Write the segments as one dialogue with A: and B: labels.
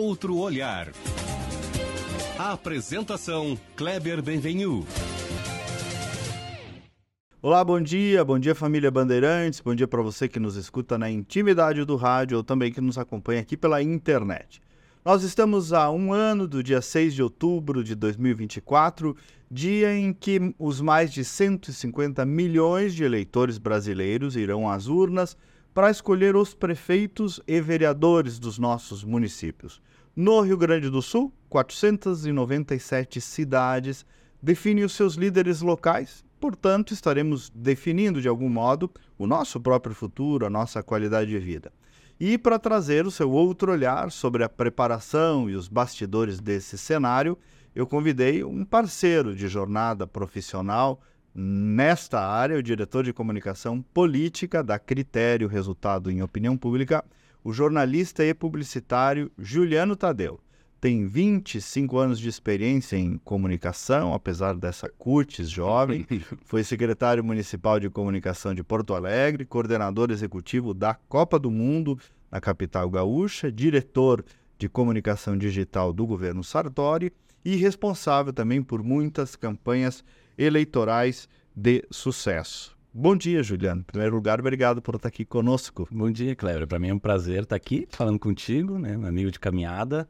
A: outro olhar. A apresentação Kleber Benvenu.
B: Olá, bom dia, bom dia família Bandeirantes, bom dia para você que nos escuta na intimidade do rádio ou também que nos acompanha aqui pela internet. Nós estamos a um ano do dia 6 de outubro de 2024, dia em que os mais de 150 milhões de eleitores brasileiros irão às urnas para escolher os prefeitos e vereadores dos nossos municípios. No Rio Grande do Sul, 497 cidades definem os seus líderes locais, portanto, estaremos definindo de algum modo o nosso próprio futuro, a nossa qualidade de vida. E para trazer o seu outro olhar sobre a preparação e os bastidores desse cenário, eu convidei um parceiro de jornada profissional nesta área, o diretor de comunicação política da Critério Resultado em Opinião Pública, o jornalista e publicitário Juliano Tadeu. Tem 25 anos de experiência em comunicação, apesar dessa curtis jovem. Foi secretário municipal de comunicação de Porto Alegre, coordenador executivo da Copa do Mundo na capital gaúcha, diretor de comunicação digital do governo Sartori e responsável também por muitas campanhas eleitorais de sucesso. Bom dia, Juliano. Em primeiro lugar, obrigado por estar aqui conosco.
C: Bom dia, Cleber. Para mim é um prazer estar aqui falando contigo, né, um amigo de caminhada,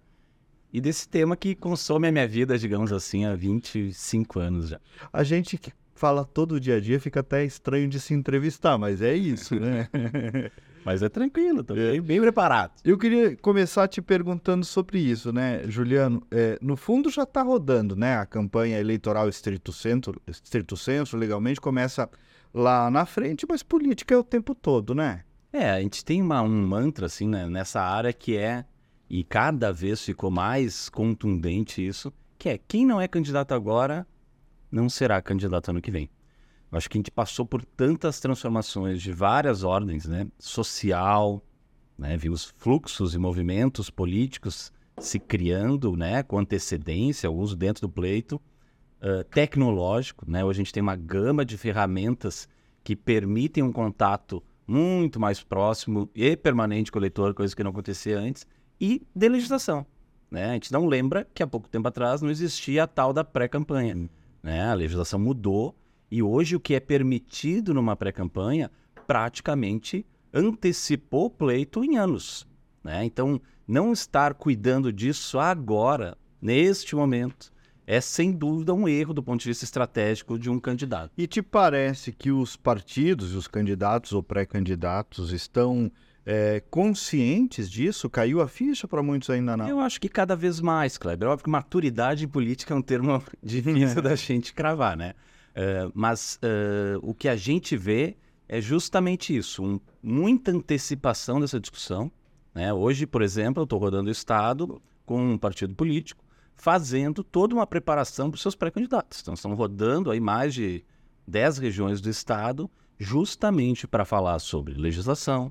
C: e desse tema que consome a minha vida, digamos assim, há 25 anos já.
B: A gente que fala todo dia a dia fica até estranho de se entrevistar, mas é isso, né?
C: Mas é tranquilo, tô bem, bem, preparado.
B: Eu queria começar te perguntando sobre isso, né, Juliano? É, no fundo já está rodando, né? A campanha eleitoral estrito centro, estrito centro, legalmente, começa lá na frente, mas política é o tempo todo, né?
C: É, a gente tem uma, um mantra, assim, né, nessa área que é, e cada vez ficou mais contundente isso, que é quem não é candidato agora não será candidato ano que vem. Eu acho que a gente passou por tantas transformações de várias ordens, né? Social, né? Vimos fluxos e movimentos políticos se criando, né? Com antecedência, o uso dentro do pleito. Uh, tecnológico, né? Hoje a gente tem uma gama de ferramentas que permitem um contato muito mais próximo e permanente com o leitor, coisa que não acontecia antes, e de legislação. Né? A gente não lembra que há pouco tempo atrás não existia a tal da pré-campanha. Né? A legislação mudou e hoje o que é permitido numa pré-campanha praticamente antecipou o pleito em anos. Né? Então, não estar cuidando disso agora, neste momento, é sem dúvida um erro do ponto de vista estratégico de um candidato.
B: E te parece que os partidos, os candidatos ou pré-candidatos estão é, conscientes disso? Caiu a ficha para muitos ainda não?
C: Eu acho que cada vez mais, Kleber. Óbvio que maturidade política é um termo difícil da gente cravar, né? Uh, mas uh, o que a gente vê é justamente isso, um, muita antecipação dessa discussão. Né? Hoje, por exemplo, eu estou rodando o Estado com um partido político, fazendo toda uma preparação para os seus pré-candidatos. Então, estão rodando aí mais de 10 regiões do Estado, justamente para falar sobre legislação,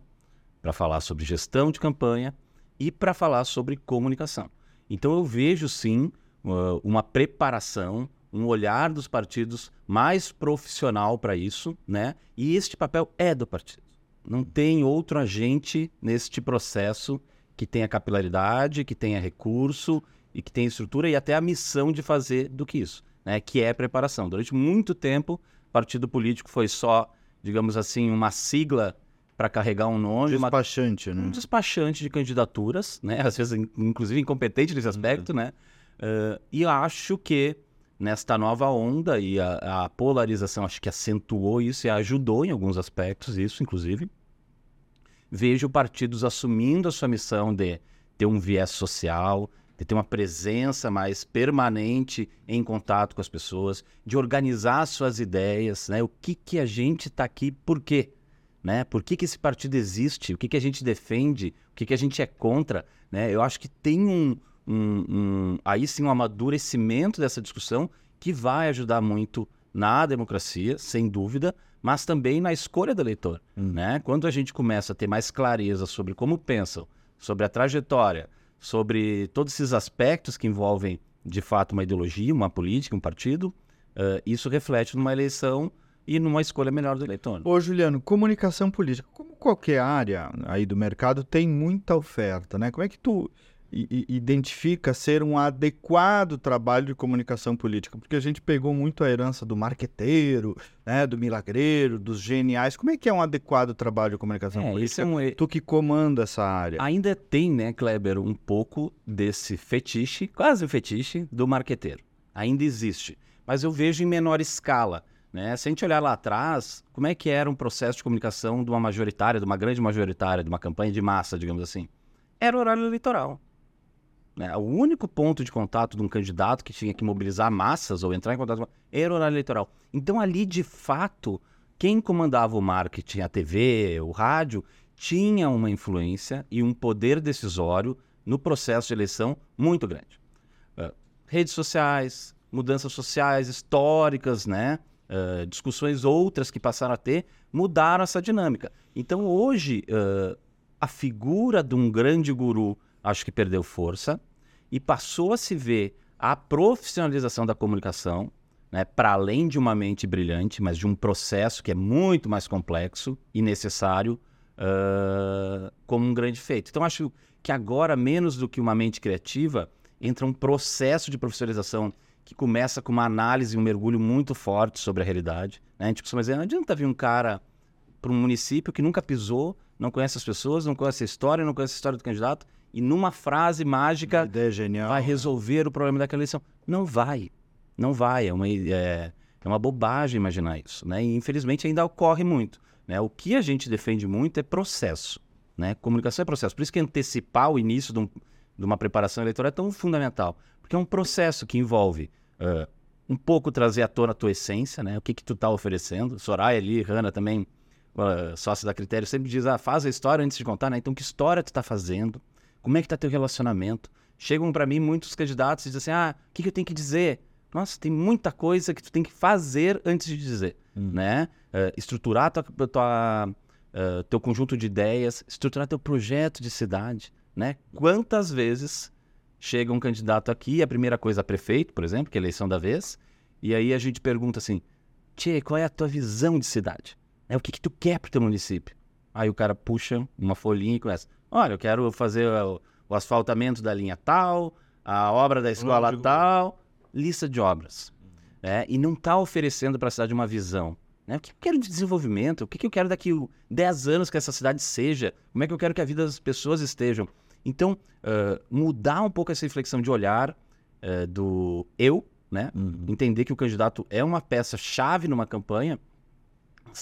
C: para falar sobre gestão de campanha e para falar sobre comunicação. Então, eu vejo sim uma preparação um olhar dos partidos mais profissional para isso, né? E este papel é do partido. Não tem outro agente neste processo que tenha capilaridade, que tenha recurso e que tenha estrutura e até a missão de fazer do que isso, né? Que é preparação. Durante muito tempo, partido político foi só, digamos assim, uma sigla para carregar um nome.
B: Despachante,
C: uma,
B: né?
C: Um despachante de candidaturas, né? Às vezes, inclusive, incompetente nesse aspecto, uhum. né? Uh, e acho que nesta nova onda e a, a, polarização acho que acentuou isso e ajudou em alguns aspectos isso, inclusive. Vejo partidos assumindo a sua missão de ter um viés social, de ter uma presença mais permanente em contato com as pessoas, de organizar suas ideias, né? O que que a gente está aqui, por quê? Né? Por que, que esse partido existe? O que, que a gente defende? O que, que a gente é contra? Né? Eu acho que tem um, um, um, aí sim um amadurecimento dessa discussão que vai ajudar muito na democracia, sem dúvida, mas também na escolha do eleitor. Hum. Né? Quando a gente começa a ter mais clareza sobre como pensam, sobre a trajetória, sobre todos esses aspectos que envolvem, de fato, uma ideologia, uma política, um partido, uh, isso reflete numa eleição e numa escolha melhor do eleitor.
B: Ô, Juliano, comunicação política, como qualquer área aí do mercado, tem muita oferta, né? Como é que tu identifica ser um adequado trabalho de comunicação política? Porque a gente pegou muito a herança do marqueteiro, né, do milagreiro, dos geniais. Como é que é um adequado trabalho de comunicação
C: é,
B: política?
C: É um...
B: Tu que comanda essa área.
C: Ainda tem, né, Kleber, um pouco desse fetiche, quase fetiche, do marqueteiro. Ainda existe. Mas eu vejo em menor escala. Né? Se a gente olhar lá atrás, como é que era um processo de comunicação de uma majoritária, de uma grande majoritária, de uma campanha de massa, digamos assim? Era o horário eleitoral. Né? O único ponto de contato de um candidato que tinha que mobilizar massas ou entrar em contato era o horário eleitoral. Então, ali, de fato, quem comandava o marketing, a TV, o rádio, tinha uma influência e um poder decisório no processo de eleição muito grande. Uh, redes sociais, mudanças sociais históricas, né? Uh, discussões outras que passaram a ter, mudaram essa dinâmica. Então, hoje, uh, a figura de um grande guru acho que perdeu força e passou a se ver a profissionalização da comunicação, né, para além de uma mente brilhante, mas de um processo que é muito mais complexo e necessário, uh, como um grande feito. Então, acho que agora, menos do que uma mente criativa, entra um processo de profissionalização que começa com uma análise, um mergulho muito forte sobre a realidade. Né? A gente costuma dizer, não adianta vir um cara para um município que nunca pisou, não conhece as pessoas, não conhece a história, não conhece a história do candidato, e numa frase mágica vai resolver o problema daquela eleição. Não vai. Não vai. É uma, é, é uma bobagem imaginar isso. Né? E infelizmente ainda ocorre muito. Né? O que a gente defende muito é processo. Né? Comunicação é processo. Por isso que antecipar o início de, um, de uma preparação eleitoral é tão fundamental. Porque é um processo que envolve uh, um pouco trazer à tona a tua essência, né? o que, que tu está oferecendo. Soraya ali, Hanna também, uh, sócio da Critério, sempre diz, ah, faz a história antes de contar. Né? Então, que história tu está fazendo? Como é que está teu relacionamento? Chegam para mim muitos candidatos e dizem assim, ah, o que, que eu tenho que dizer? Nossa, tem muita coisa que tu tem que fazer antes de dizer, hum. né? Uh, estruturar tua, tua, uh, teu conjunto de ideias, estruturar teu projeto de cidade, né? Quantas vezes chega um candidato aqui, a primeira coisa prefeito, por exemplo, que é a eleição da vez, e aí a gente pergunta assim, Tchê, qual é a tua visão de cidade? É, o que, que tu quer pro teu município? Aí o cara puxa uma folhinha e começa, Olha, eu quero fazer o, o asfaltamento da linha tal, a obra da escola tal, lista de obras. Né? E não está oferecendo para a cidade uma visão. Né? O que eu quero de desenvolvimento? O que eu quero daqui 10 anos que essa cidade seja? Como é que eu quero que a vida das pessoas estejam? Então, uh, mudar um pouco essa reflexão de olhar uh, do eu, né? Uhum. Entender que o candidato é uma peça-chave numa campanha,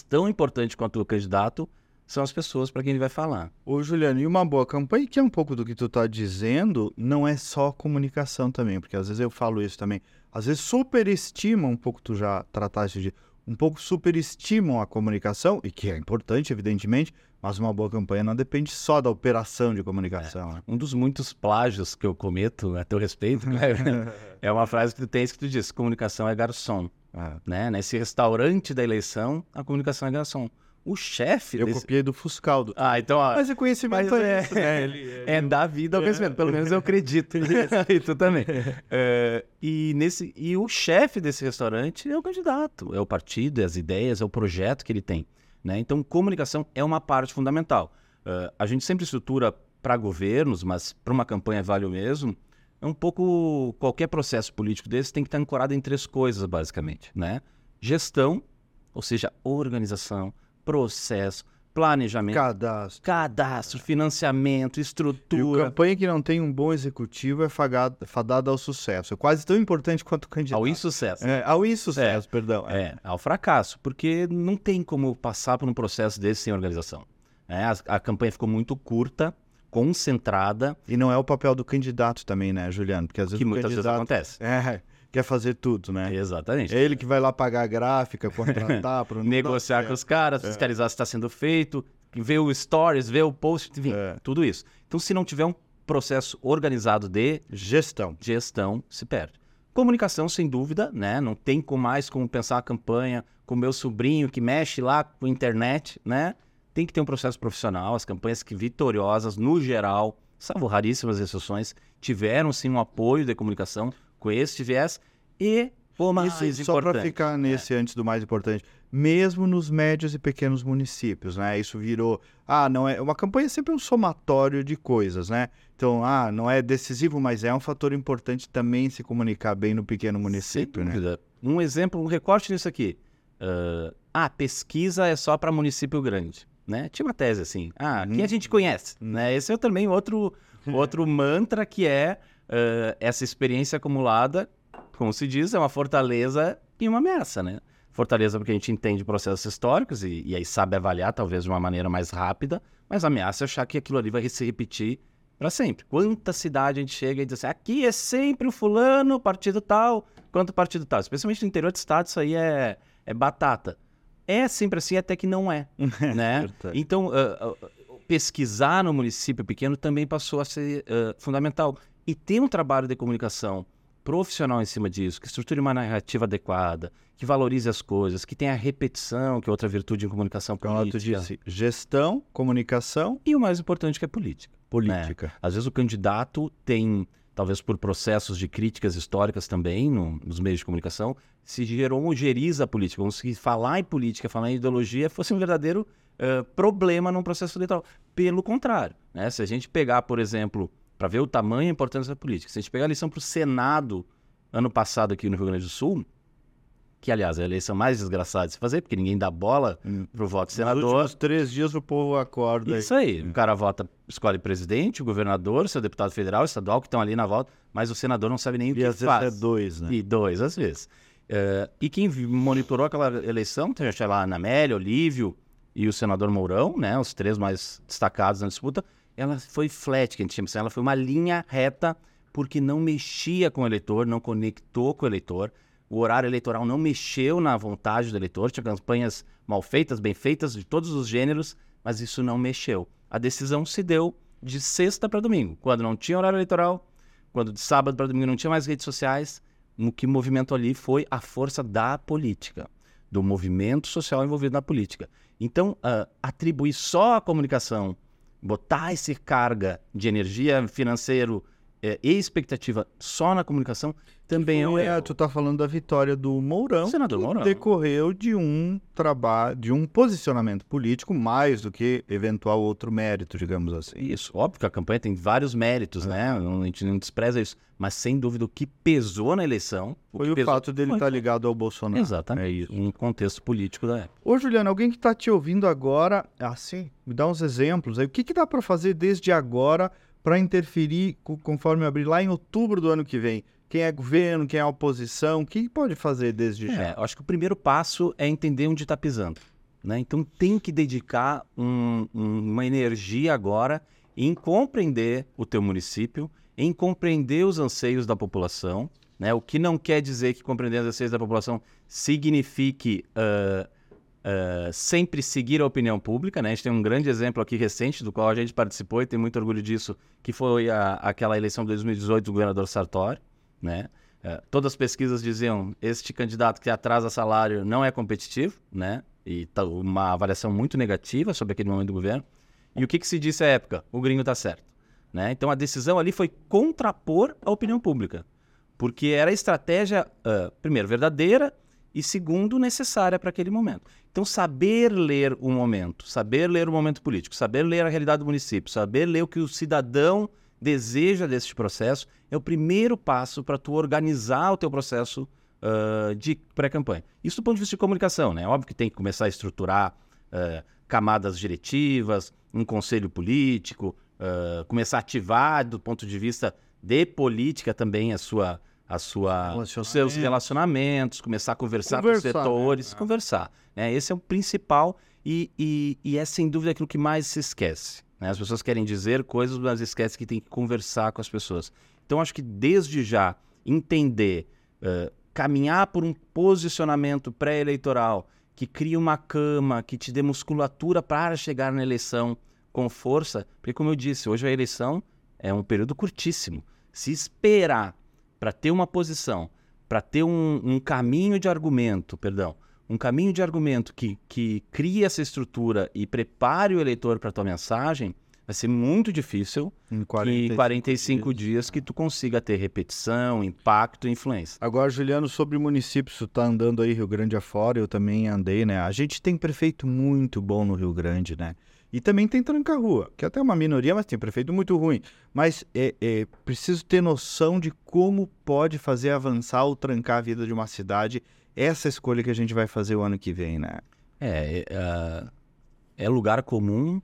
C: tão importante quanto o candidato, são as pessoas para quem ele vai falar.
B: Ô, Juliano, e uma boa campanha, que é um pouco do que tu está dizendo, não é só comunicação também, porque às vezes eu falo isso também. Às vezes superestimam um pouco, tu já trataste de. Um pouco superestimam a comunicação, e que é importante, evidentemente, mas uma boa campanha não depende só da operação de comunicação.
C: É.
B: Né?
C: Um dos muitos plágios que eu cometo a teu respeito né, é uma frase que tu tens que tu diz: comunicação é garçom. É. Né? Nesse restaurante da eleição, a comunicação é garçom. O chefe.
B: Eu
C: desse...
B: copiei do Fuscaldo.
C: Ah, então. Ó,
B: mas é conhecimento mas
C: é, né? ele, ele, é da vida ao conhecimento. Pelo menos eu acredito. e tu também. É, e, nesse, e o chefe desse restaurante é o candidato, é o partido, é as ideias, é o projeto que ele tem. Né? Então, comunicação é uma parte fundamental. Uh, a gente sempre estrutura para governos, mas para uma campanha vale o mesmo. É um pouco. Qualquer processo político desse tem que estar ancorado em três coisas, basicamente. Né? Gestão, ou seja, organização processo, planejamento,
B: cadastro,
C: cadastro financiamento, estrutura.
B: E a campanha que não tem um bom executivo é fadada, fadada ao sucesso. É quase tão importante quanto o candidato.
C: Ao insucesso.
B: É, ao insucesso, é, perdão.
C: É. é. ao fracasso, porque não tem como passar por um processo desse sem organização. É, a, a campanha ficou muito curta, concentrada.
B: E não é o papel do candidato também, né, Juliano? Porque às vezes
C: que muitas
B: candidato...
C: vezes acontece.
B: É, quer fazer tudo, né?
C: Exatamente.
B: É ele que vai lá pagar a gráfica, contratar,
C: negociar com os caras, é. fiscalizar se está sendo feito, ver o stories, ver o post, enfim, é. tudo isso. Então, se não tiver um processo organizado de
B: gestão,
C: gestão se perde. Comunicação, sem dúvida, né? Não tem com mais como pensar a campanha com meu sobrinho que mexe lá com internet, né? Tem que ter um processo profissional. As campanhas que vitoriosas, no geral, salvo raríssimas exceções, tiveram sim um apoio da comunicação com esse viés e o mais
B: Isso, só para ficar nesse antes do mais importante, mesmo nos médios e pequenos municípios, né? Isso virou, ah, não é, uma campanha é sempre um somatório de coisas, né? Então, ah, não é decisivo, mas é um fator importante também se comunicar bem no pequeno município,
C: Sem
B: né?
C: Um exemplo, um recorte nisso aqui. Ah, ah, pesquisa é só para município grande, né? Tinha uma tese assim. Ah,
B: Uhum.
C: quem a gente conhece, né? Esse é também outro outro mantra que é essa experiência acumulada, como se diz, é uma fortaleza e uma ameaça, né? Fortaleza porque a gente entende processos históricos e, e aí sabe avaliar talvez de uma maneira mais rápida, mas ameaça é achar que aquilo ali vai se repetir para sempre. Quanta cidade a gente chega e diz assim, aqui é sempre o fulano, partido tal, quanto partido tal. Especialmente no interior do estado, isso aí é, é batata. É sempre assim, até que não é, né?
B: verdade.
C: então, ah, ah, pesquisar no município pequeno também passou a ser ah, fundamental. E ter um trabalho de comunicação profissional em cima disso, que estruture uma narrativa adequada, que valorize as coisas, que tenha repetição, que é outra virtude em comunicação
B: Como tu
C: política.
B: disse, gestão, comunicação,
C: E o mais importante que é política.
B: política.
C: Às vezes o candidato tem, talvez por processos de críticas históricas também no- nos meios de comunicação, se homogeriza a política, como se falar em política, falar em ideologia fosse um verdadeiro eh, problema num processo eleitoral. Pelo contrário, né? se a gente pegar, por exemplo, para ver o tamanho e a importância da política, se a gente pegar a eleição para o Senado ano passado aqui no Rio Grande do Sul, que aliás é a eleição mais desgraçada de se fazer, porque ninguém dá bola
B: Hum.
C: pro voto de
B: Nos
C: senador.
B: últimos três dias o povo acorda.
C: Isso aí. O cara vota, escolhe presidente, o governador, seu deputado federal, estadual, que estão ali na volta, mas o senador não sabe nem o
B: E
C: que
B: às vezes
C: faz.
B: é dois, né?
C: E dois, às vezes. Eh, e quem monitorou aquela eleição, tem já lá a Anamélia, Olívio e o senador Mourão, né, os três mais destacados na disputa, ela foi flat, que a gente chama assim, ela foi uma linha reta, porque não mexia com o eleitor, não conectou com o eleitor, o horário eleitoral não mexeu na vontade do eleitor, tinha campanhas mal feitas, bem feitas, de todos os gêneros, mas isso não mexeu. A decisão se deu de sexta para domingo, quando não tinha horário eleitoral, quando de sábado para domingo não tinha mais redes sociais, o que movimentou ali foi a força da política, do movimento social envolvido na política. Então, ah, atribuir só a comunicação, botar essa carga de energia financeiro eh, e expectativa só na comunicação, também é um
B: Foi
C: erro.
B: tu tá falando da vitória do Mourão.
C: Senador
B: que
C: Mourão.
B: Decorreu de um trabalho, de um posicionamento político mais do que eventual outro mérito, digamos assim.
C: Isso, óbvio que a campanha tem vários méritos,
B: É.
C: né? Não- A gente não despreza isso. Mas sem dúvida o que pesou na eleição.
B: Foi
C: que
B: o
C: pesou
B: fato dele
C: foi-
B: estar ligado ao Bolsonaro.
C: Exatamente.
B: É isso.
C: Um contexto político da época.
B: Ô, Juliano, alguém que está te ouvindo agora, assim, me dá uns exemplos aí. O que, que dá para fazer desde agora para interferir, co- conforme abrir lá em outubro do ano que vem? Quem é governo, quem é oposição, o que pode fazer desde já?
C: É, eu acho que o primeiro passo é entender onde está pisando. Né? Então tem que dedicar um- um- uma energia agora em compreender o teu município, em compreender os anseios da população, né? o que não quer dizer que compreender os anseios da população signifique ah, ah, sempre seguir a opinião pública. Né? A gente tem um grande exemplo aqui recente, do qual a gente participou e tem muito orgulho disso, que foi a- aquela eleição de 2018 do governador Sartori. Né? É, todas as pesquisas diziam este candidato que atrasa salário não é competitivo, né? E tá uma avaliação muito negativa sobre aquele momento do governo. E o que, que se disse à época? O gringo tá certo, né? Então a decisão ali foi contrapor a opinião pública, porque era a estratégia ah, primeiro verdadeira e segundo necessária para aquele momento. Então saber ler o momento, saber ler o momento político, saber ler a realidade do município, saber ler o que o cidadão deseja deste processo é o primeiro passo para tu organizar o teu processo ah, de pré-campanha. Isso do ponto de vista de comunicação, né? Óbvio que tem que começar a estruturar ah, camadas diretivas, um conselho político, ah, começar a ativar do ponto de vista de política também a sua a sua os seus
B: Relacionamento.
C: relacionamentos, começar a conversar com
B: Conversar,
C: os setores,
B: né?
C: conversar. Né? Esse é o principal e, e, e é sem dúvida aquilo que mais se esquece. né? As pessoas querem dizer coisas, mas esquecem que tem que conversar com as pessoas. Então, acho que desde já entender, eh, caminhar por um posicionamento pré-eleitoral que crie uma cama, que te dê musculatura para chegar na eleição com força, porque, como eu disse, hoje a eleição é um período curtíssimo. Se esperar para ter uma posição, para ter um, um caminho de argumento, perdão, um caminho de argumento que, que crie essa estrutura e prepare o eleitor para a tua mensagem, vai ser muito difícil
B: Em
C: que em 45 dias. que tu consiga ter repetição, impacto e influência.
B: Agora, Juliano, sobre municípios, tu tá andando aí Rio Grande afora, eu também andei, né? A gente tem prefeito muito bom no Rio Grande, né? E também tem tranca-rua, que é até uma minoria, mas tem prefeito muito ruim. Mas é, é preciso ter noção de como pode fazer avançar ou trancar a vida de uma cidade. Essa escolha que a gente vai fazer o ano que vem, né?
C: É, é, é lugar comum,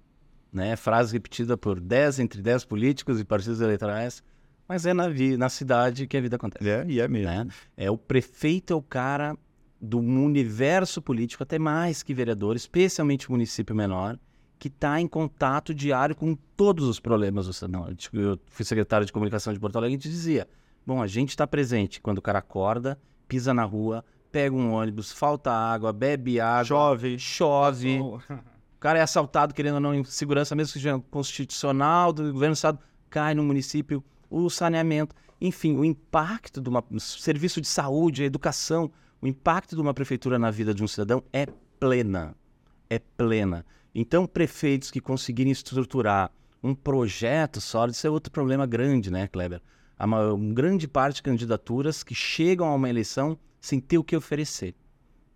C: né? Frase repetida por 10 entre 10 políticos e partidos eleitorais, mas é na, na cidade que a vida acontece.
B: É, e é mesmo.
C: Né? É o prefeito é o cara do universo político, até mais que vereador, especialmente município menor, que está em contato diário com todos os problemas do. Eu fui secretário de comunicação de Porto Alegre e dizia: bom, a gente está presente quando o cara acorda, pisa na rua, pega um ônibus, falta água, bebe água,
B: chove,
C: chove. O cara é assaltado, querendo ou não, em segurança, mesmo que seja constitucional do governo do estado, cai no município, o saneamento, enfim, o impacto de um serviço de saúde, a educação, o impacto de uma prefeitura na vida de um cidadão é plena. É plena. Então, prefeitos que conseguirem estruturar um projeto sólido, isso é outro problema grande, né, Kleber? Há uma, uma grande parte de candidaturas que chegam a uma eleição sem ter o que oferecer.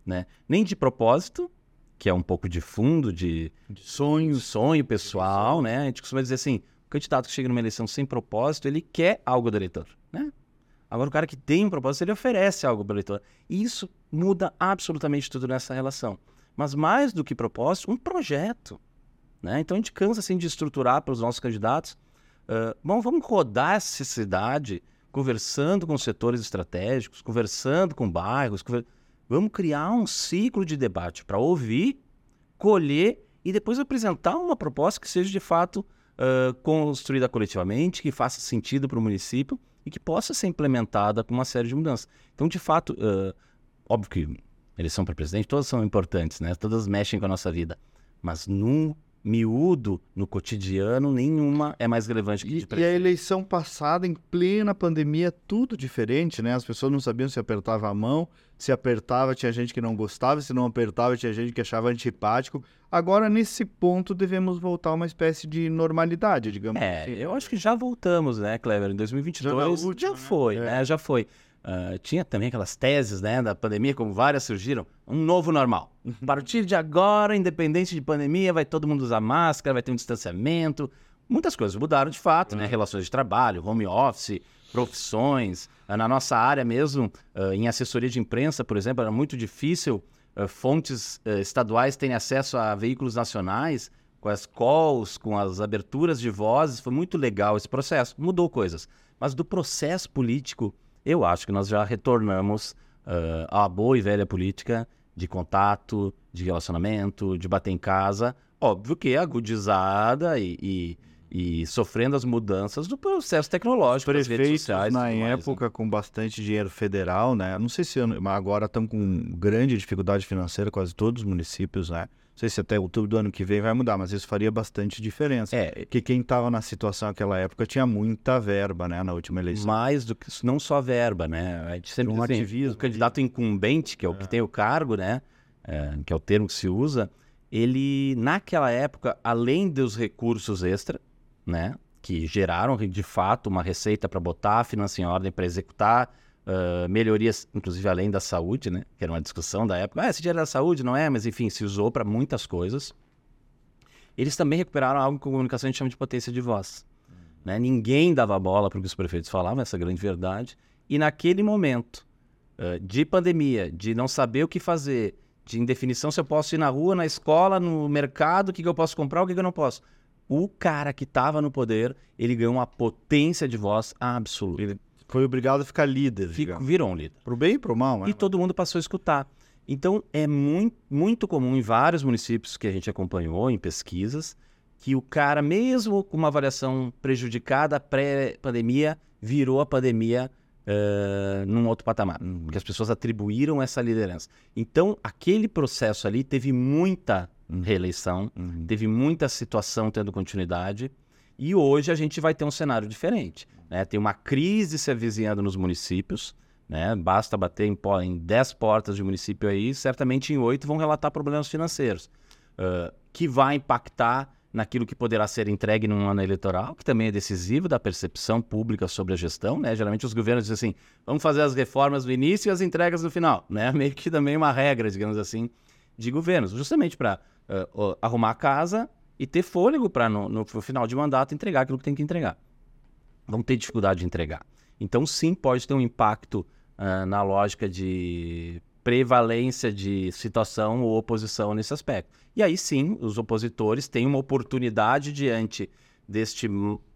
C: Né? Nem de propósito, que é um pouco de fundo, de, de sonho, sonho pessoal, né? A gente costuma dizer assim, o candidato que chega numa eleição sem propósito, ele quer algo do eleitor, né? Agora, o cara que tem um propósito, ele oferece algo para o eleitor. E isso muda absolutamente tudo nessa relação mas mais do que propósito, um projeto. Né? Então a gente cansa assim, de estruturar para os nossos candidatos. Uh, bom, vamos rodar essa cidade conversando com setores estratégicos, conversando com bairros. Conver... Vamos criar um ciclo de debate para ouvir, colher e depois apresentar uma proposta que seja de fato uh, construída coletivamente, que faça sentido para o município e que possa ser implementada com uma série de mudanças. Então, de fato, uh, óbvio que eleição para presidente, todas são importantes, né? Todas mexem com a nossa vida. Mas no miúdo, no cotidiano, nenhuma é mais relevante que
B: e, de E a eleição passada, em plena pandemia, tudo diferente, né? As pessoas não sabiam se apertava a mão, se apertava tinha gente que não gostava, se não apertava tinha gente que achava antipático. Agora, nesse ponto, devemos voltar a uma espécie de normalidade, digamos
C: é, assim. eu acho que já voltamos, né, Clever? Em 2022 já, última, já né? foi, né? né? Já foi. Uh, tinha também aquelas teses né, da pandemia, como várias surgiram, um novo normal. Uhum. A partir de agora, independente de pandemia, vai todo mundo usar máscara, vai ter um distanciamento. Muitas coisas mudaram de fato, né? Uhum. Relações de trabalho, home office, profissões. Uh, na nossa área mesmo, uh, em assessoria de imprensa, por exemplo, era muito difícil fontes estaduais terem acesso a veículos nacionais, com as calls, com as aberturas de vozes. Foi muito legal esse processo. Mudou coisas. Mas do processo político eu acho que nós já retornamos uh, à boa e velha política de contato, de relacionamento, de bater em casa. Óbvio que é agudizada e, e, e sofrendo as mudanças do processo tecnológico.
B: Prefeitos sociais, na época né? com bastante dinheiro federal, né? Não sei se agora estão com grande dificuldade financeira, quase todos os municípios, né? Não sei se até outubro do ano que vem vai mudar, mas isso faria bastante diferença. É. Porque quem estava na situação naquela época tinha muita verba, né, na última eleição.
C: Mais do que não só verba, né? A gente sempre um assim, ativismo. O candidato incumbente, que é o é. que tem o cargo, né? É, que é o termo que se usa, ele, naquela época, além dos recursos extra, né? Que geraram, de fato, uma receita para botar a finança em ordem para executar uh, melhorias, inclusive além da saúde, né? Que era uma discussão da época. Ah, esse dinheiro da saúde, não é? Mas enfim, se usou para muitas coisas. Eles também recuperaram algo que a comunicação a gente chama de potência de voz. Né? Ninguém dava bola para o que os prefeitos falavam, essa grande verdade. E naquele momento uh, de pandemia, de não saber o que fazer, de indefinição se eu posso ir na rua, na escola, no mercado, o que, que eu posso comprar, o que, que eu não posso. O cara que estava no poder, ele ganhou uma potência de voz absoluta. Ele
B: foi obrigado a ficar líder.
C: Fico, virou um líder.
B: Pro bem e pro mal, né?
C: E todo mundo passou a escutar. Então, é muito, muito comum em vários municípios que a gente acompanhou em pesquisas que o cara, mesmo com uma avaliação prejudicada pré-pandemia, virou a pandemia uh, num outro patamar. Uhum. Porque as pessoas atribuíram essa liderança. Então, aquele processo ali teve muita reeleição, uhum. teve muita situação tendo continuidade. E hoje a gente vai ter um cenário diferente. Né? Tem uma crise se avizinhando nos municípios. Né? Basta bater em, em 10 portas de município aí, certamente em 8 vão relatar problemas financeiros, uh, que vai impactar naquilo que poderá ser entregue num ano eleitoral, que também é decisivo da percepção pública sobre a gestão, né? Geralmente os governos dizem assim, vamos fazer as reformas no início e as entregas no final, né? Meio que também uma regra, digamos assim, de governos, justamente para uh, arrumar a casa e ter fôlego para no, no, final de mandato entregar aquilo que tem que entregar. Vão ter dificuldade de entregar. Então, sim, pode ter um impacto uh, na lógica de prevalência de situação ou oposição nesse aspecto. E aí sim, os opositores têm uma oportunidade diante deste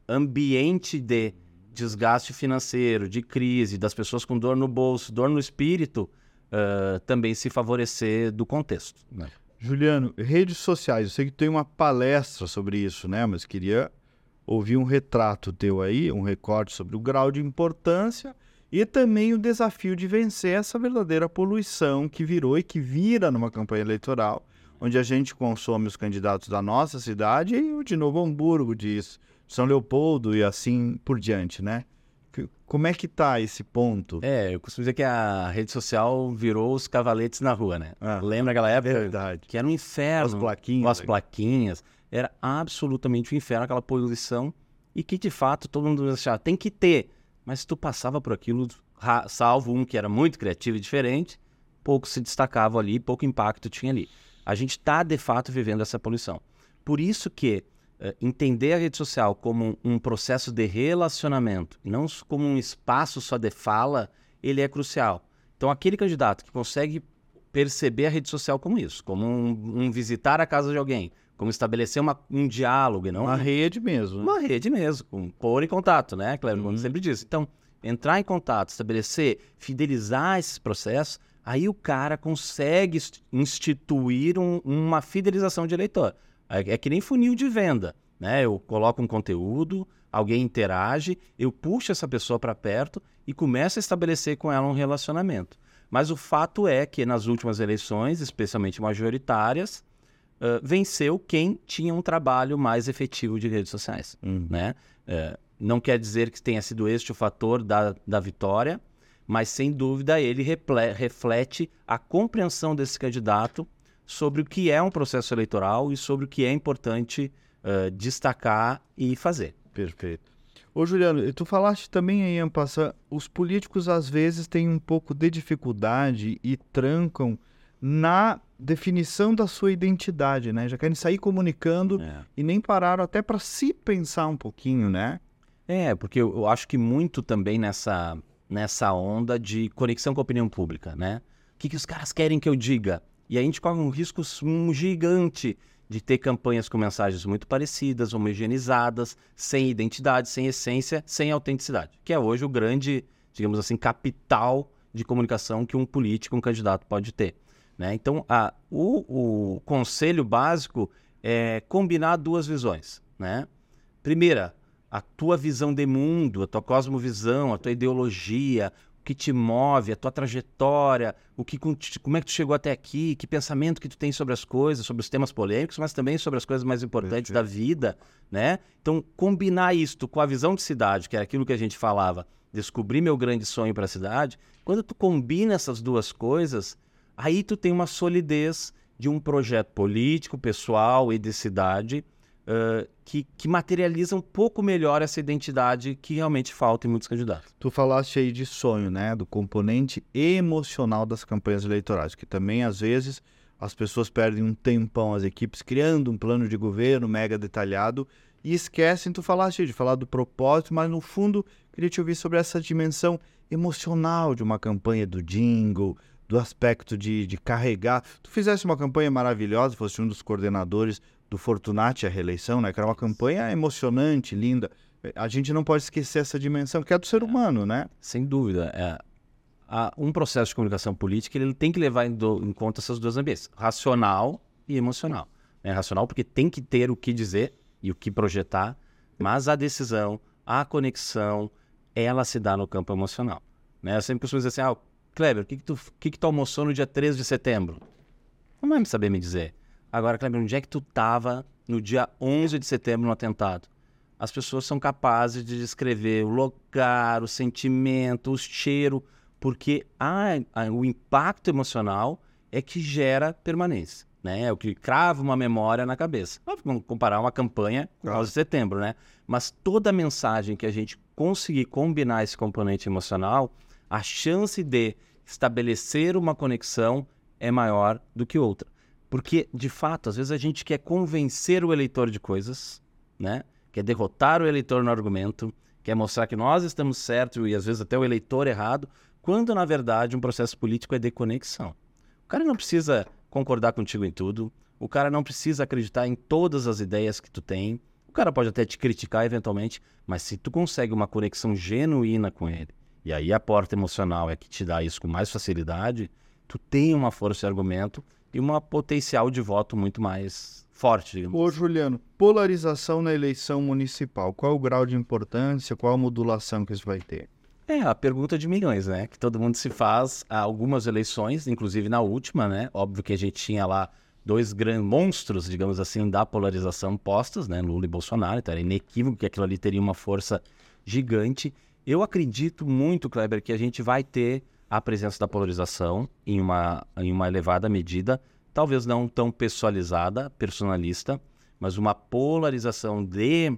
C: ambiente de desgaste financeiro, de crise, das pessoas com dor no bolso, dor no espírito, uh, também se favorecer do contexto. Né?
B: Juliano, redes sociais, eu sei que tem uma palestra sobre isso, né? Mas queria ouvir um retrato teu aí, um recorte sobre o grau de importância e também o desafio de vencer essa verdadeira poluição que virou e que vira numa campanha eleitoral, onde a gente consome os candidatos da nossa cidade e o de Novo Hamburgo, de São Leopoldo e assim por diante, né? Como é que tá esse ponto?
C: É, eu costumo dizer que a rede social virou os cavaletes na rua, né? Ah, Lembra aquela época?
B: Verdade.
C: Que era um inferno.
B: As plaquinhas.
C: As plaquinhas. Era absolutamente um inferno aquela poluição e que de fato todo mundo achava, tem que ter mas tu passava por aquilo, salvo um que era muito criativo e diferente, pouco se destacava ali, pouco impacto tinha ali. A gente está, de fato, vivendo essa poluição. Por isso que entender a rede social como um, processo de relacionamento, não como um espaço só de fala, ele é crucial. Então, aquele candidato que consegue perceber a rede social como isso, como um, um visitar a casa de alguém, como estabelecer uma, um diálogo não
B: uma rede mesmo.
C: Né? Uma rede mesmo, com, pôr em contato, né? Cleber uhum. sempre diz. Então, entrar em contato, estabelecer, fidelizar esses processos, aí o cara consegue instituir um, uma fidelização de eleitor. É, é, que nem funil de venda, né? Eu coloco um conteúdo, alguém interage, eu puxo essa pessoa para perto e começo a estabelecer com ela um relacionamento. Mas o fato é que nas últimas eleições, especialmente majoritárias, uh, venceu quem tinha um trabalho mais efetivo de redes sociais. Uhum. Né? Uh, não quer dizer que tenha sido este o fator da, da vitória, mas sem dúvida ele reflete a compreensão desse candidato sobre o que é um processo eleitoral e sobre o que é importante uh, destacar e fazer.
B: Perfeito. Ô Juliano, tu falaste também aí, Ampassa, os políticos às vezes têm um pouco de dificuldade e trancam na definição da sua identidade, né? Já querem sair comunicando é. e nem pararam até para se pensar um pouquinho, né?
C: É, porque eu, eu, acho que muito também nessa, nessa onda de conexão com a opinião pública, né? O que, que os caras querem que eu diga? E a gente corre um risco gigante de ter campanhas com mensagens muito parecidas, homogeneizadas, sem identidade, sem essência, sem autenticidade, que é hoje o grande, digamos assim, capital de comunicação que um político, um candidato pode ter. Né? Então, a, o, o conselho básico é combinar duas visões. Né? Primeira, a tua visão de mundo, a tua cosmovisão, a tua ideologia, que te move, a tua trajetória, o que como é que tu chegou até aqui, que pensamento que tu tem sobre as coisas, sobre os temas polêmicos, mas também sobre as coisas mais importantes da vida, né? Então, combinar isto com a visão de cidade, que era aquilo que a gente falava, descobrir meu grande sonho para a cidade, quando tu combina essas duas coisas, Aí tu tem uma solidez de um projeto político, pessoal e de cidade uh, que, que materializa um pouco melhor essa identidade que realmente falta em muitos candidatos.
B: Tu falaste aí de sonho, né? Do componente emocional das campanhas eleitorais, que também às vezes as pessoas perdem um tempão, as equipes criando um plano de governo mega detalhado e esquecem, tu falaste de falar do propósito, mas no fundo queria te ouvir sobre essa dimensão emocional de uma campanha do jingle, do aspecto de, de carregar. Tu fizesse uma campanha maravilhosa, fosse um dos coordenadores do Fortunati a reeleição, né? Que era uma campanha emocionante, linda. A gente não pode esquecer essa dimensão que é do ser humano, né?
C: Sem dúvida. É, um processo de comunicação política ele tem que levar em, do, em conta essas duas ambientes, racional e emocional. É racional porque tem que ter o que dizer e o que projetar, mas a decisão, a conexão, ela se dá no campo emocional. Né? Eu sempre costumo dizer assim, ah, Kleber, o que, que, tu, que, que tu almoçou no dia 13 de setembro? Não vai me saber me dizer. Agora, Kleber, onde é que tu estava no dia 11 de setembro no atentado? As pessoas são capazes de descrever o lugar, o sentimento, o cheiro, porque a, a, o impacto emocional é que gera permanência. né? É o que crava uma memória na cabeça. Vamos comparar uma campanha com a de setembro, né? Mas toda mensagem que a gente conseguir combinar esse componente emocional, a chance de estabelecer uma conexão é maior do que outra. Porque, de fato, às vezes a gente quer convencer o eleitor de coisas, né? Quer derrotar o eleitor no argumento, quer mostrar que nós estamos certos e às vezes até o eleitor errado, quando na verdade um processo político é de conexão. O cara não precisa concordar contigo em tudo, o cara não precisa acreditar em todas as ideias que tu tem, o cara pode até te criticar eventualmente, mas se tu consegue uma conexão genuína com ele, e aí a porta emocional é que te dá isso com mais facilidade, tu tem uma força de argumento e uma potencial de voto muito mais forte, digamos.
B: Ô, Juliano, polarização na eleição municipal, qual o grau de importância, qual a modulação que isso vai ter?
C: É a pergunta de milhões, né? Que todo mundo se faz a algumas eleições, inclusive na última, né? Óbvio que a gente tinha lá dois grandes monstros, digamos assim, da polarização postos, né? Lula e Bolsonaro, então era inequívoco que aquilo ali teria uma força gigante. Eu acredito muito, Kleber, que a gente vai ter a presença da polarização em uma, em uma elevada medida, talvez não tão pessoalizada, personalista, mas uma polarização de,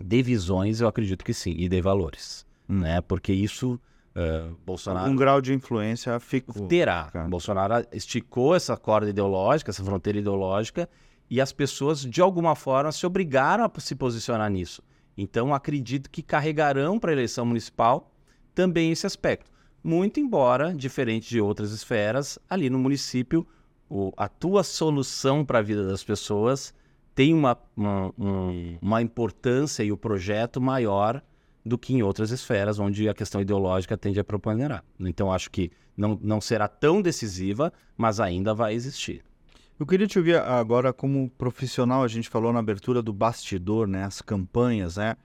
C: de visões, eu acredito que sim, e de valores hum. né? Porque isso uh, Bolsonaro
B: um grau de influência ficou.
C: terá. Cara. Bolsonaro esticou essa corda ideológica, essa fronteira ideológica, e as pessoas de alguma forma se obrigaram a se posicionar nisso. Então acredito que carregarão para a eleição municipal também esse aspecto. Muito embora, diferente de outras esferas, ali no município, o, a tua solução para a vida das pessoas tem uma, uma, uma importância e o projeto maior do que em outras esferas onde a questão ideológica tende a preponderar. Então, acho que não, não será tão decisiva, mas ainda vai existir.
B: Eu queria te ouvir agora como profissional, a gente falou na abertura do bastidor, né, as campanhas, né?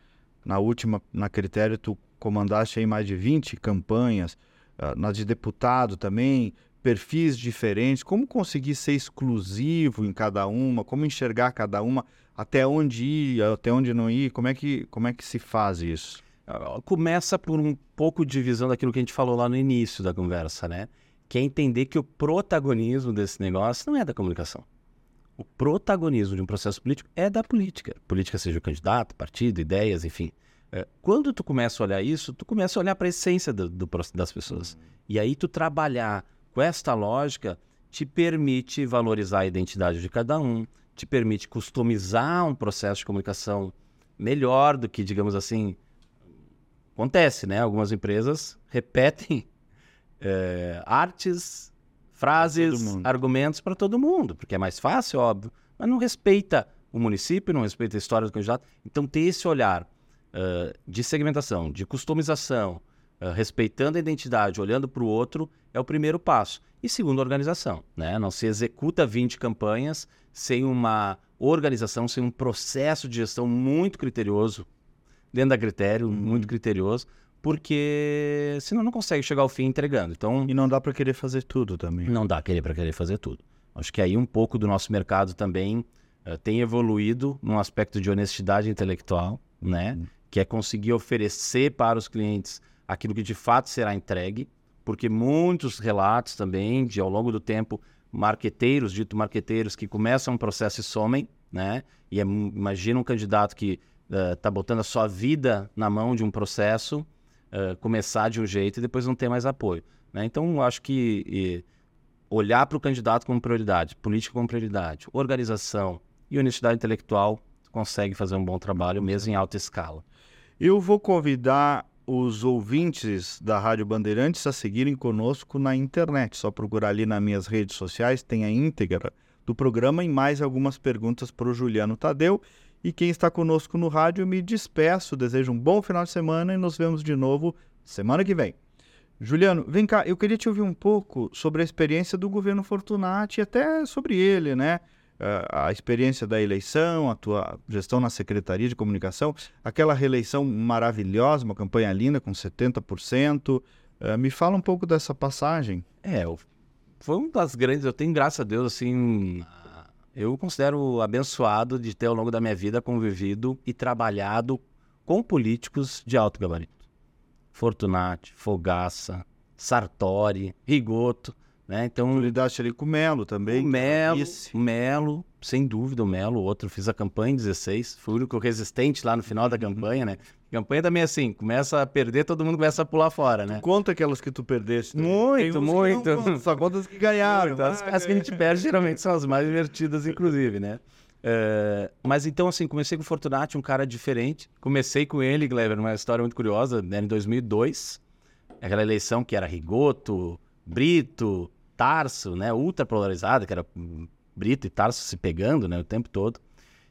B: Na última, na critério, tu comandaste aí mais de 20 campanhas, uh, na de deputado também, perfis diferentes, como conseguir ser exclusivo em cada uma, como enxergar cada uma, até onde ir, até onde não ir, como é que, como é que se faz isso?
C: começa por um pouco de visão daquilo que a gente falou lá no início da conversa, né? Que é entender que o protagonismo desse negócio não é da comunicação. O protagonismo de um processo político é da política. Política seja o candidato, partido, ideias, enfim. É, quando tu começa a olhar isso, tu começa a olhar para a essência do, do, das pessoas. E aí tu trabalhar com esta lógica te permite valorizar a identidade de cada um, te permite customizar um processo de comunicação melhor do que, digamos assim, Acontece, né? Algumas empresas repetem é, artes, frases, argumentos para todo mundo, porque é mais fácil, óbvio, mas não respeita o município, não respeita a história do candidato. Então, ter esse olhar uh, de segmentação, de customização, uh, respeitando a identidade, olhando para o outro, é o primeiro passo. E segundo, organização. Né? Não se executa 20 campanhas sem uma organização, sem um processo de gestão muito criterioso dentro da critério, uhum. muito criterioso, porque senão não consegue chegar ao fim entregando. Então,
B: e não dá para querer fazer tudo também.
C: Não dá querer para querer fazer tudo. Acho que aí um pouco do nosso mercado também uh, tem evoluído num aspecto de honestidade intelectual, né? Uhum. Que é conseguir oferecer para os clientes aquilo que de fato será entregue, porque muitos relatos também de ao longo do tempo marqueteiros, dito marqueteiros que começam um processo e somem, né? E é, imagina um candidato que está uh, botando a sua vida na mão de um processo, uh, começar de um jeito e depois não ter mais apoio. Né? Então, acho que e, olhar para o candidato como prioridade, política como prioridade, organização e honestidade intelectual consegue fazer um bom trabalho, mesmo em alta escala.
B: Eu vou convidar os ouvintes da Rádio Bandeirantes a seguirem conosco na internet. Só procurar ali nas minhas redes sociais, tem a íntegra do programa e mais algumas perguntas para o Juliano Tadeu. E quem está conosco no rádio, me despeço, desejo um bom final de semana e nos vemos de novo semana que vem. Juliano, vem cá, eu queria te ouvir um pouco sobre a experiência do governo Fortunati e até sobre ele, né? A experiência da eleição, a tua gestão na Secretaria de Comunicação, aquela reeleição maravilhosa, uma campanha linda com 70%. Eh, me fala um pouco dessa passagem.
C: É, foi uma das grandes, eu tenho graças a Deus, assim, eu considero abençoado de ter ao longo da minha vida convivido e trabalhado com políticos de alto gabarito. Fortunati, Fogaça, Sartori, Rigoto, né?
B: Tu
C: Então,
B: lidaste ali com o Melo também.
C: o Melo, o Melo, sem dúvida, o Melo, outro, fiz a campanha em 16, fui o único resistente lá no final
B: Uhum.
C: da campanha, né? Campanha também é assim, começa a perder, todo mundo começa a pular fora, né?
B: Conta aquelas que tu perdeste. também.
C: Muito, muito.
B: Só conta as que ganharam.
C: Então, as, as que a gente perde geralmente são as mais divertidas, inclusive, né? É, mas então, assim, comecei com o Fortunati, um cara diferente. Comecei com ele, Gleber, uma história muito curiosa, né, em 2002. Aquela eleição que era Rigoto, Brito, Tarso, né? Ultra polarizada, que era Brito e Tarso se pegando, né? O tempo todo.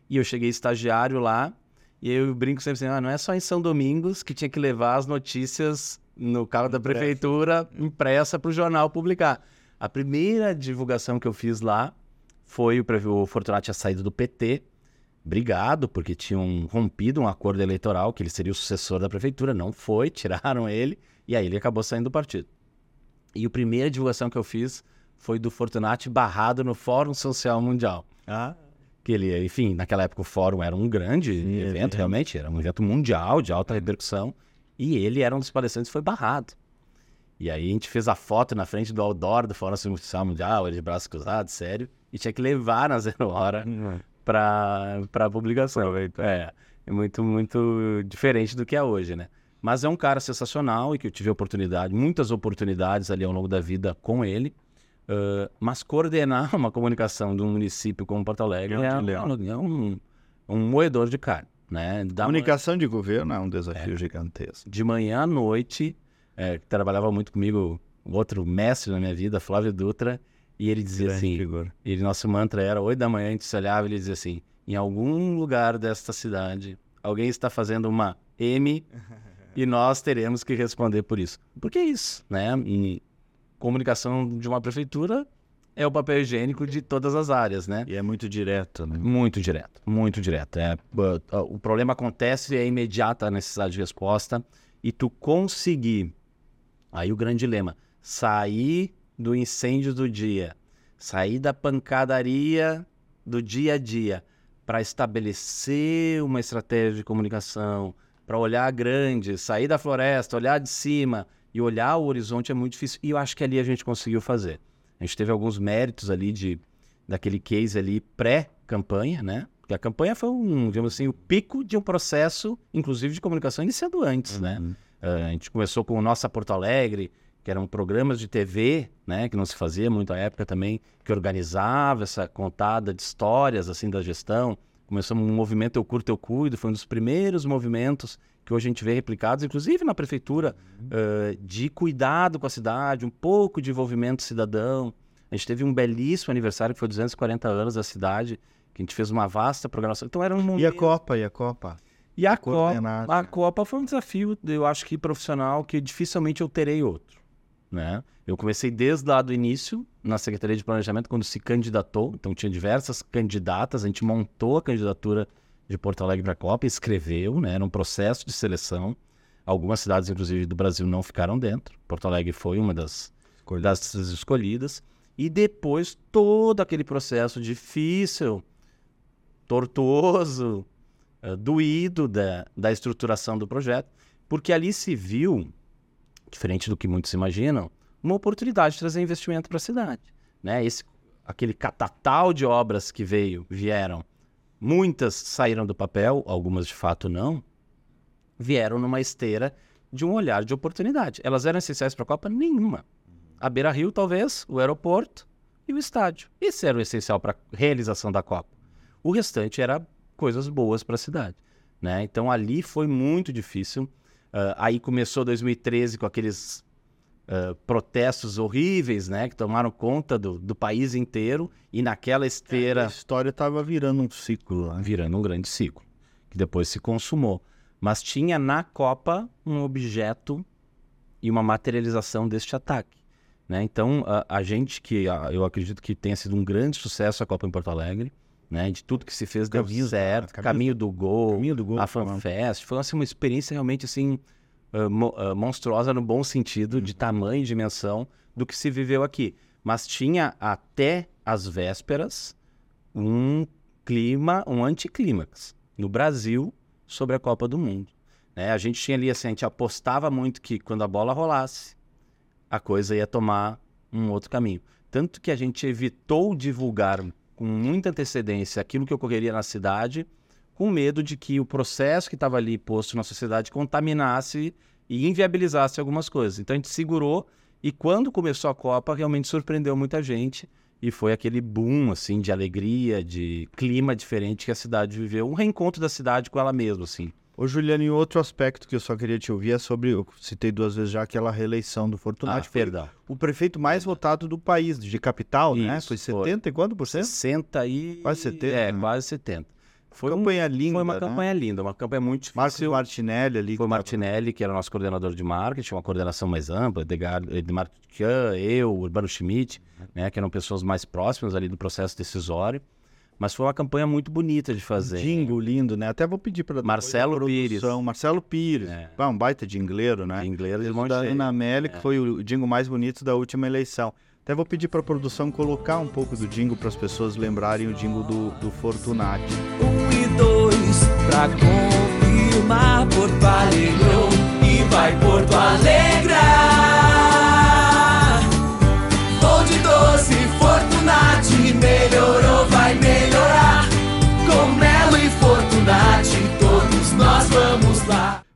C: E eu cheguei estagiário lá, e eu brinco sempre assim, ah, não é só em São Domingos que tinha que levar as notícias no carro da prefeitura impressa para o jornal publicar. A primeira divulgação que eu fiz lá foi o, o Fortunato tinha saído do PT, brigado, porque tinham rompido um acordo eleitoral, que ele seria o sucessor da prefeitura, não foi, tiraram ele, e aí ele acabou saindo do partido. E a primeira divulgação que eu fiz foi do Fortunati barrado no Fórum Social Mundial.
B: Ah,
C: Que ele, enfim, naquela época o fórum era um grande evento,
B: evento.
C: realmente, era um evento mundial de alta repercussão, e ele era um dos palestrantes foi barrado. E aí a gente fez a foto na frente do outdoor do Fórum Social Mundial, ele de braços cruzados, sério, e tinha que levar na zero hora para para publicação. É, é muito, muito diferente do que é hoje, né? Mas é um cara sensacional e que eu tive oportunidade, muitas oportunidades ali ao longo da vida com ele. Uh, mas coordenar uma comunicação de um município como Porto Alegre
B: É um
C: é, é um, um moedor de carne, né? Da
B: comunicação de governo é um desafio gigantesco.
C: de manhã à noite, é, trabalhava muito comigo, um outro mestre na minha vida, Flávio Dutra, e ele dizia
B: Grande
C: assim,
B: figura.
C: ele, nosso mantra era, oito da manhã a gente se olhava e ele dizia assim, em algum lugar desta cidade, alguém está fazendo uma M e nós teremos que responder por isso. Porque é isso, né? E comunicação de uma prefeitura é o papel higiênico de todas as áreas, né?
B: E é muito direto, né?
C: Muito direto, muito direto. É, uh, o problema acontece e é imediata a necessidade de resposta. E tu conseguir, aí o grande dilema, sair do incêndio do dia, sair da pancadaria do dia a dia, para estabelecer uma estratégia de comunicação, para olhar grande, sair da floresta, olhar de cima e olhar o horizonte é muito difícil. E eu acho que ali a gente conseguiu fazer. A gente teve alguns méritos ali de daquele case ali pré-campanha, né? Porque a campanha foi um, digamos assim, o pico de um processo, inclusive de comunicação iniciando antes, né? Ah, a gente começou com o Nossa Porto Alegre, que eram programas de TV, né? Que não se fazia muito à época também, que organizava essa contada de histórias, assim, da gestão. Começamos um movimento Eu Curto, Eu Cuido, foi um dos primeiros movimentos que hoje a gente vê replicados, inclusive na prefeitura, ah, de cuidado com a cidade, um pouco de envolvimento cidadão. A gente teve um belíssimo aniversário, que foi 240 anos da cidade, que a gente fez uma vasta programação. Então era um momento...
B: E a Copa, e a Copa?
C: E a Copa, a Copa foi um desafio, eu acho que profissional, que dificilmente eu terei outro. Né? Eu comecei desde lá do início, na Secretaria de Planejamento, quando se candidatou. Então tinha diversas candidatas, a gente montou a candidatura de Porto Alegre para a Copa, escreveu, né? era um processo de seleção. Algumas cidades, inclusive, do Brasil não ficaram dentro. Porto Alegre foi uma das, das escolhidas. E depois todo aquele processo difícil, tortuoso, eh, doído da, da estruturação do projeto, porque ali se viu, diferente do que muitos imaginam, uma oportunidade de trazer investimento para a cidade. Né? Esse, aquele catatal de obras que veio, vieram, muitas saíram do papel, algumas de fato não, vieram numa esteira de um olhar de oportunidade. Elas eram essenciais para a Copa? Nenhuma. A Beira Rio, talvez, o aeroporto e o estádio. Esse era o essencial para a realização da Copa. O restante era coisas boas para a cidade. Né? Então ali foi muito difícil. Ah, aí começou 2013 com aqueles ah, protestos horríveis, né? Que tomaram conta do, do país inteiro. E naquela
B: A
C: esteira
B: história estava virando um ciclo lá.
C: virando um grande ciclo, que depois se consumou. Mas tinha na Copa um objeto e uma materialização deste ataque. Né? Então, a, a gente que a- eu acredito que tenha sido um grande sucesso a Copa em Porto Alegre, né? de tudo que se fez deu
B: Camisa-
C: certo,
B: camisa-
C: caminho do gol,
B: Caminho do gol.
C: a FanFest, foi assim, uma experiência realmente assim ah, mo- ah, monstruosa no bom sentido, de tamanho e dimensão do que se viveu aqui. Mas tinha até as vésperas um clima, um anticlímax no Brasil sobre a Copa do Mundo. né? A gente tinha ali assim, a gente apostava muito que quando a bola rolasse, a coisa ia tomar um outro caminho. Tanto que a gente evitou divulgar com muita antecedência aquilo que ocorreria na cidade, com medo de que o processo que estava ali posto na sociedade contaminasse e inviabilizasse algumas coisas. Então a gente segurou e quando começou a Copa realmente surpreendeu muita gente e foi aquele boom assim de alegria, de clima diferente que a cidade viveu, um reencontro da cidade com ela mesma, assim.
B: Ô, Juliano, e outro aspecto que eu só queria te ouvir é sobre, eu citei duas vezes já aquela reeleição do Fortunati.
C: Ah, perdão.
B: O prefeito mais votado do país, de capital, né?
C: Isso,
B: Foi
C: foi.
B: 70 e quanto por cento?
C: 60 e...
B: Quase 70,
C: É,
B: né?
C: quase 70. Foi, um-
B: campanha linda,
C: foi uma
B: né?
C: campanha linda, uma campanha muito
B: Marcos
C: difícil.
B: Martinelli ali.
C: Foi o
B: que tava-
C: Martinelli, que era nosso coordenador de marketing, uma coordenação mais ampla, Edgar, Edmar Tchan, eu, Urbano Schmidt, né, que eram pessoas mais próximas ali do processo decisório. Mas foi uma campanha muito bonita de fazer.
B: Jingle lindo, né? Até vou pedir para
C: Marcelo Pires.
B: Marcelo Pires.
C: É.
B: Ah, um baita jingleiro, né?
C: Inglês de monte
B: da
C: de-
B: Ana Amélia, que
C: É.
B: foi o jingle mais bonito da última eleição. Até vou pedir para a produção colocar um pouco do jingle para as pessoas lembrarem o jingle do, do Fortunati.
D: Um e dois pra confirmar Porto Alegrou e vai Porto Alegrar.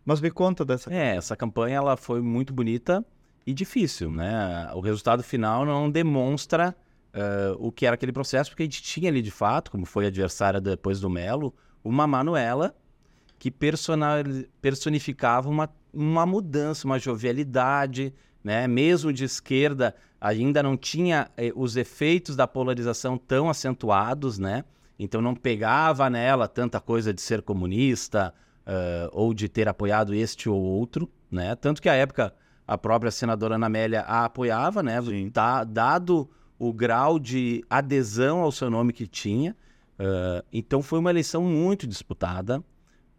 B: Mas me conta dessa.
C: É, essa campanha ela foi muito bonita e difícil, né? O resultado final não demonstra eh, o que era aquele processo, porque a gente tinha ali de fato, como foi adversária depois do Melo, uma Manuela que personificava uma, uma mudança, uma jovialidade, né? Mesmo de esquerda, ainda não tinha eh, os efeitos da polarização tão acentuados, né? Então não pegava nela tanta coisa de ser comunista eh, ou de ter apoiado este ou outro, né? Tanto que à época a própria senadora Ana Amélia a apoiava, né? Tá, dado o grau de adesão ao seu nome que tinha. eh, então foi uma eleição muito disputada,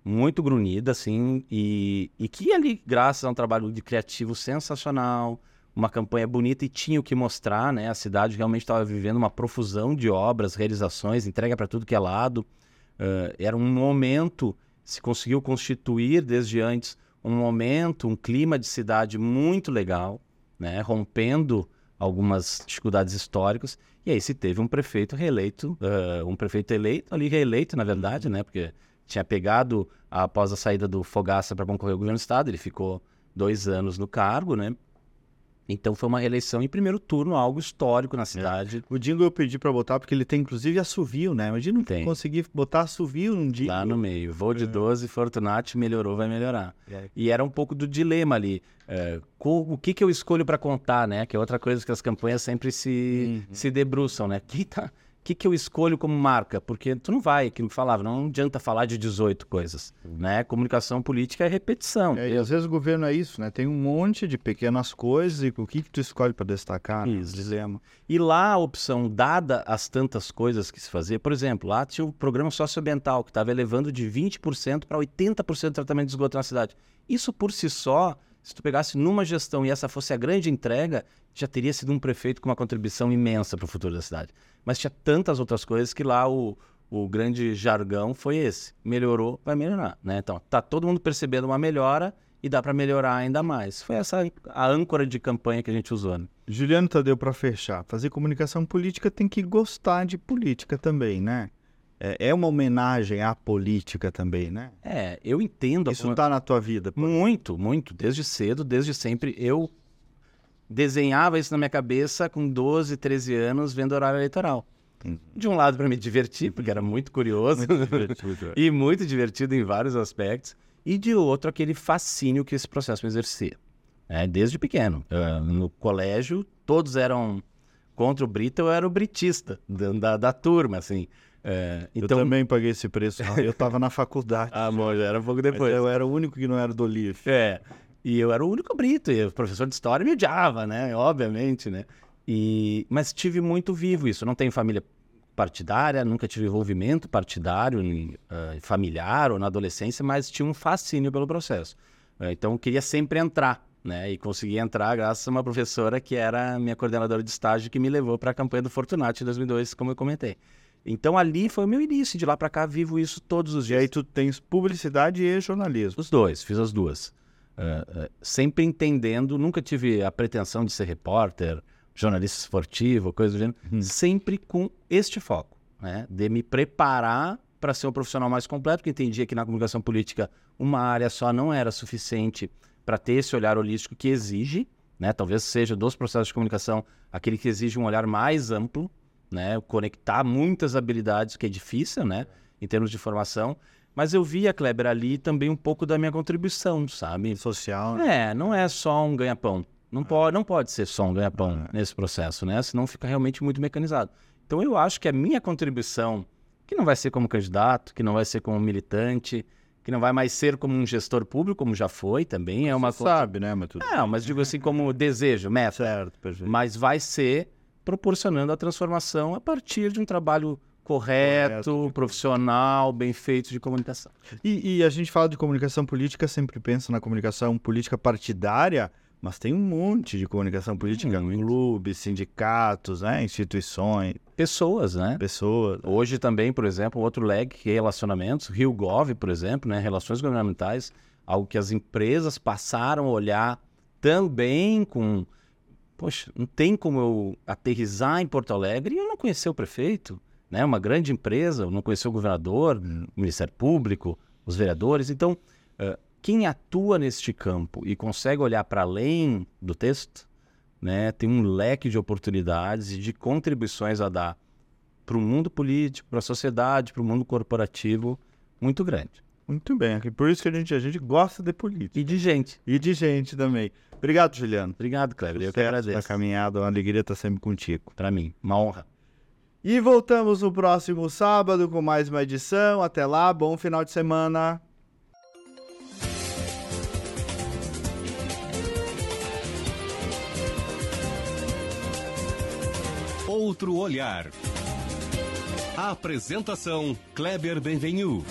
C: muito grunhida, assim, e, e que ali, graças a um trabalho de criativo sensacional, uma campanha bonita e tinha o que mostrar, né? A cidade realmente estava vivendo uma profusão de obras, realizações, entrega para tudo que é lado. Eh, era um momento, se conseguiu constituir desde antes um momento, um clima de cidade muito legal, né? Rompendo algumas dificuldades históricas. E aí se teve um prefeito reeleito, eh, um prefeito eleito, ali reeleito, na verdade, né? Porque tinha pegado, após a saída do Fogaça para concorrer ao governo do Estado, ele ficou dois anos no cargo, né? Então foi uma reeleição em primeiro turno, algo histórico na cidade.
B: O jingle eu pedi para botar porque ele tem inclusive assovio, né? Imagina
C: Tem.
B: conseguir botar assovio num jingle.
C: Lá no meio. Voo de 12, Fortunati melhorou, vai melhorar.
B: É.
C: E era um pouco do dilema ali. é, o que, que eu escolho para contar, né? Que é outra coisa que as campanhas sempre se,
B: Uhum.
C: se debruçam, né? Que tá, que, que eu escolho como marca? Porque tu não vai, que eu falava, não adianta falar de 18 coisas, né? Comunicação política é repetição.
B: É, e às vezes o governo é isso, né? Tem um monte de pequenas coisas e o que, que tu escolhe para destacar? né?
C: Isso.
B: Dilema.
C: E lá a opção, dada as tantas coisas que se fazia, por exemplo, lá tinha o programa socioambiental, que estava elevando de 20% para 80% de tratamento de esgoto na cidade. Isso por si só, se tu pegasse numa gestão e essa fosse a grande entrega, já teria sido um prefeito com uma contribuição imensa para o futuro da cidade. Mas tinha tantas outras coisas que lá o, o grande jargão foi esse. Melhorou, vai melhorar. Né? Então, tá todo mundo percebendo uma melhora e dá para melhorar ainda mais. Foi essa a âncora de campanha que a gente usou. Né?
B: Juliano Tadeu, para fechar, fazer comunicação política tem que gostar de política também, né? É, é uma homenagem à política também, né?
C: É, eu entendo
B: Isso tá na tua vida. pô.
C: Muito, muito. Desde cedo, desde sempre. Eu desenhava isso na minha cabeça com 12, 13 anos, vendo horário eleitoral. De um lado para me divertir, porque era muito curioso e muito divertido em vários aspectos, e de outro aquele fascínio que esse processo me exercia. É, desde pequeno. Eh, no colégio, todos eram contra o Brito, eu era o britista da, da, da turma, assim.
B: Eu
C: então,
B: também paguei esse preço. Eu estava na faculdade.
C: Ah, já era um pouco depois.
B: eu era o único que não era do LIF.
C: É. E eu era o único brito, e o professor de história me odiava, né? Obviamente, né? E... Mas tive muito vivo isso. Eu não tenho família partidária, nunca tive envolvimento partidário, ah, familiar ou na adolescência, mas tinha um fascínio pelo processo. Eh, então, eu queria sempre entrar, né? E consegui entrar graças a uma professora que era minha coordenadora de estágio, que me levou para a campanha do Fortunati em 2002, como eu comentei. Então, ali foi o meu início. De lá para cá, vivo isso todos os
B: E
C: dias.
B: aí tu tens publicidade e jornalismo.
C: Os dois, fiz as duas. Eh, eh, sempre entendendo, nunca tive a pretensão de ser repórter jornalista esportivo, coisa do gênero, sempre com este foco, né? De me preparar para ser um profissional mais completo, porque entendia que na comunicação política uma área só não era suficiente para ter esse olhar holístico que exige, né? Talvez seja dos processos de comunicação aquele que exige um olhar mais amplo, né? Conectar muitas habilidades, que é difícil, né? Em termos de formação. Mas eu via, Kleber, ali também um pouco da minha contribuição, sabe?
B: Social.
C: É, não é só um ganha-pão. Não, pode, não pode ser só um ganha-pão nesse processo, né? Senão fica realmente muito mecanizado. Então eu acho que a minha contribuição, que não vai ser como candidato, que não vai ser como militante, que não vai mais ser como um gestor público, como já foi também, é uma
B: Você sabe, né, mas tudo
C: Não, mas digo assim como desejo, meta.
B: certo, perfeito.
C: Mas vai ser proporcionando a transformação a partir de um trabalho correto,
B: Correto.
C: profissional, bem feito de comunicação.
B: E, e a gente fala de comunicação política, sempre pensa na comunicação política partidária, mas tem um monte de comunicação política,
C: Muito.
B: clubes, sindicatos, né, instituições,
C: Pessoas, né?
B: pessoas.
C: Hoje também, por exemplo, outro leg que é relacionamentos, Rio Gov, por exemplo, né, relações governamentais, algo que as empresas passaram a olhar também com, poxa, não tem como eu aterrizar em Porto Alegre e eu não conhecer o prefeito, né, uma grande empresa, eu não conhecer o governador, o Ministério Público, os vereadores, então eh, quem atua neste campo e consegue olhar para além do texto, né, tem um leque de oportunidades e de contribuições a dar para o mundo político, para a sociedade, para o mundo corporativo muito grande.
B: Muito bem, por isso que a gente, a gente gosta de política.
C: E de gente.
B: E de gente também. Obrigado, Juliano.
C: Obrigado, Kleber. Eu que agradeço.
B: na caminhada, uma alegria estar sempre contigo.
C: Para mim, uma honra.
B: E voltamos no próximo sábado com mais uma edição. Até lá, bom final de semana.
A: Outro olhar. Apresentação Kleber Benvenu.